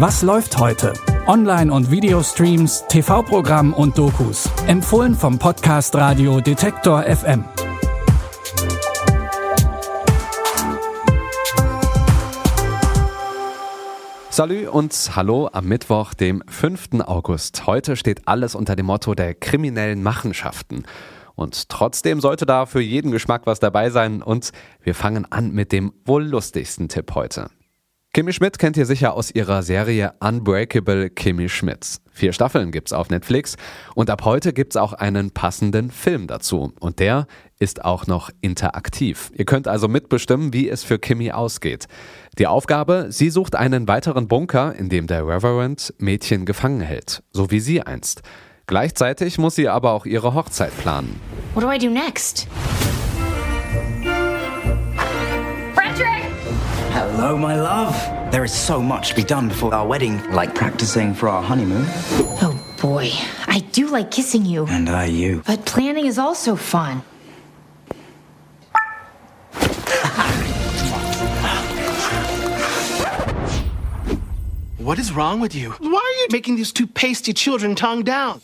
Was läuft heute? Online- und Videostreams, TV-Programm und Dokus. Empfohlen vom Podcast Radio Detektor FM. Salü und hallo am Mittwoch, dem 5. August. Heute steht alles unter dem Motto der kriminellen Machenschaften. Und trotzdem sollte da für jeden Geschmack was dabei sein. Und wir fangen an mit dem wohl lustigsten Tipp heute. Kimi Schmidt kennt ihr sicher aus ihrer Serie Unbreakable Kimi Schmidt. Vier Staffeln gibt's auf Netflix und ab heute gibt's auch einen passenden Film dazu. Und der ist auch noch interaktiv. Ihr könnt also mitbestimmen, wie es für Kimi ausgeht. Die Aufgabe, sie sucht einen weiteren Bunker, in dem der Reverend Mädchen gefangen hält, so wie sie einst. Gleichzeitig muss sie aber auch ihre Hochzeit planen. What do I do next? Hello, my love. There is so much to be done before our wedding, like practicing for our honeymoon. Oh boy, I do like kissing you. And I you. But planning is also fun. What is wrong with you? Why are you making these two pasty children tongue down?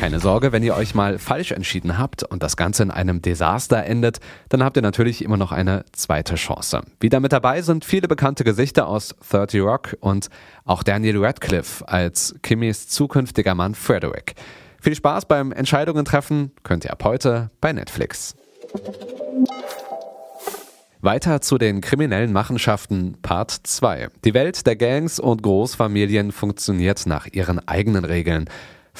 Keine Sorge, wenn ihr euch mal falsch entschieden habt und das Ganze in einem Desaster endet, dann habt ihr natürlich immer noch eine zweite Chance. Wieder mit dabei sind viele bekannte Gesichter aus 30 Rock und auch Daniel Radcliffe als Kimmys zukünftiger Mann Frederick. Viel Spaß beim Entscheidungen treffen könnt ihr ab heute bei Netflix. Weiter zu den kriminellen Machenschaften Part 2. Die Welt der Gangs und Großfamilien funktioniert nach ihren eigenen Regeln.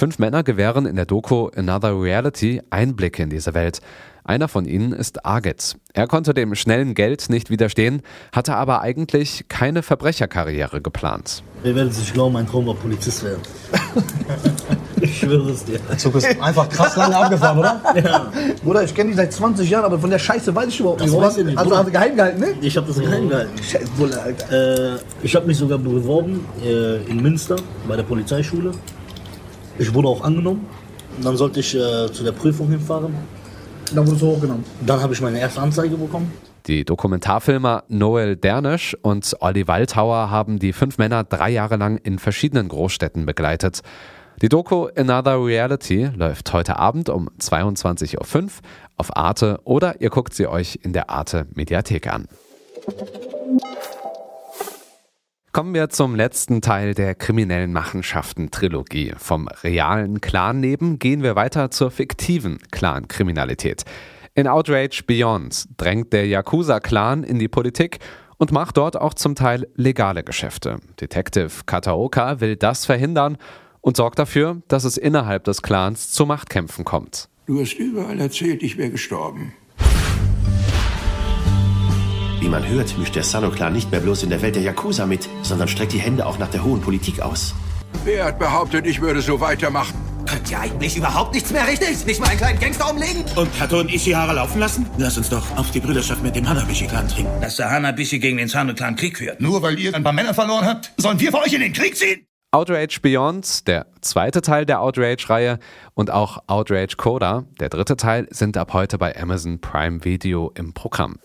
Fünf Männer gewähren in der Doku Another Reality Einblicke in diese Welt. Einer von ihnen ist Arget. Er konnte dem schnellen Geld nicht widerstehen, hatte aber eigentlich keine Verbrecherkarriere geplant. Ihr werdet es nicht glauben, mein Traum war Polizist werden. ich schwöre es dir. Der Zug ist einfach krass lange abgefahren, oder? Ja. Bruder, ich kenne dich seit 20 Jahren, aber von der Scheiße weiß ich überhaupt Das nicht. weiß ich nicht, Also hast du geheim gehalten, ne? Ich habe das geheim gehalten. Scheiß Bulle, Alter. Äh, ich habe mich sogar beworben äh, in Münster bei der Polizeischule. Ich wurde auch angenommen. Und dann sollte ich äh, zu der Prüfung hinfahren. Dann wurdest du hochgenommen. Dann habe ich meine erste Anzeige bekommen. Die Dokumentarfilmer Noel Dernisch und Olli Waldhauer haben die fünf Männer drei Jahre lang in verschiedenen Großstädten begleitet. Die Doku Another Reality läuft heute Abend um 22.05 Uhr auf Arte oder ihr guckt sie euch in der Arte Mediathek an. Kommen wir zum letzten Teil der kriminellen Machenschaften-Trilogie. Vom realen Clan-Leben gehen wir weiter zur fiktiven Clan-Kriminalität. In Outrage Beyond drängt der Yakuza-Clan in die Politik und macht dort auch zum Teil legale Geschäfte. Detective Kataoka will das verhindern und sorgt dafür, dass es innerhalb des Clans zu Machtkämpfen kommt. Du hast überall erzählt, ich wäre gestorben. Wie man hört, mischt der Sano-Clan nicht mehr bloß in der Welt der Yakuza mit, sondern streckt die Hände auch nach der hohen Politik aus. Wer hat behauptet, ich würde so weitermachen? Könnt ihr eigentlich überhaupt nichts mehr richtig? Nicht mal einen kleinen Gangster umlegen? Und Kato und Ishihara laufen lassen? Lass uns doch auf die Brüderschaft mit dem Hanabishi-Clan trinken. Dass der Hanabishi gegen den Sano-Clan Krieg führt. Nur weil ihr ein paar Männer verloren habt, sollen wir für euch in den Krieg ziehen? Outrage Beyond, der zweite Teil der Outrage-Reihe und auch Outrage Coda, der dritte Teil, sind ab heute bei Amazon Prime Video im Programm.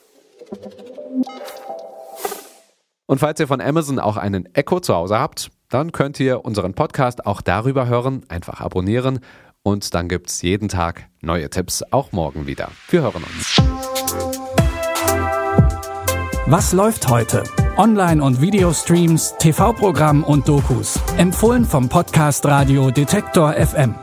Und falls ihr von Amazon auch einen Echo zu Hause habt, dann könnt ihr unseren Podcast auch darüber hören, einfach abonnieren und dann gibt es jeden Tag neue Tipps, auch morgen wieder. Wir hören uns. Was läuft heute? Online- und Videostreams, TV-Programm und Dokus. Empfohlen vom Podcast Radio Detektor FM.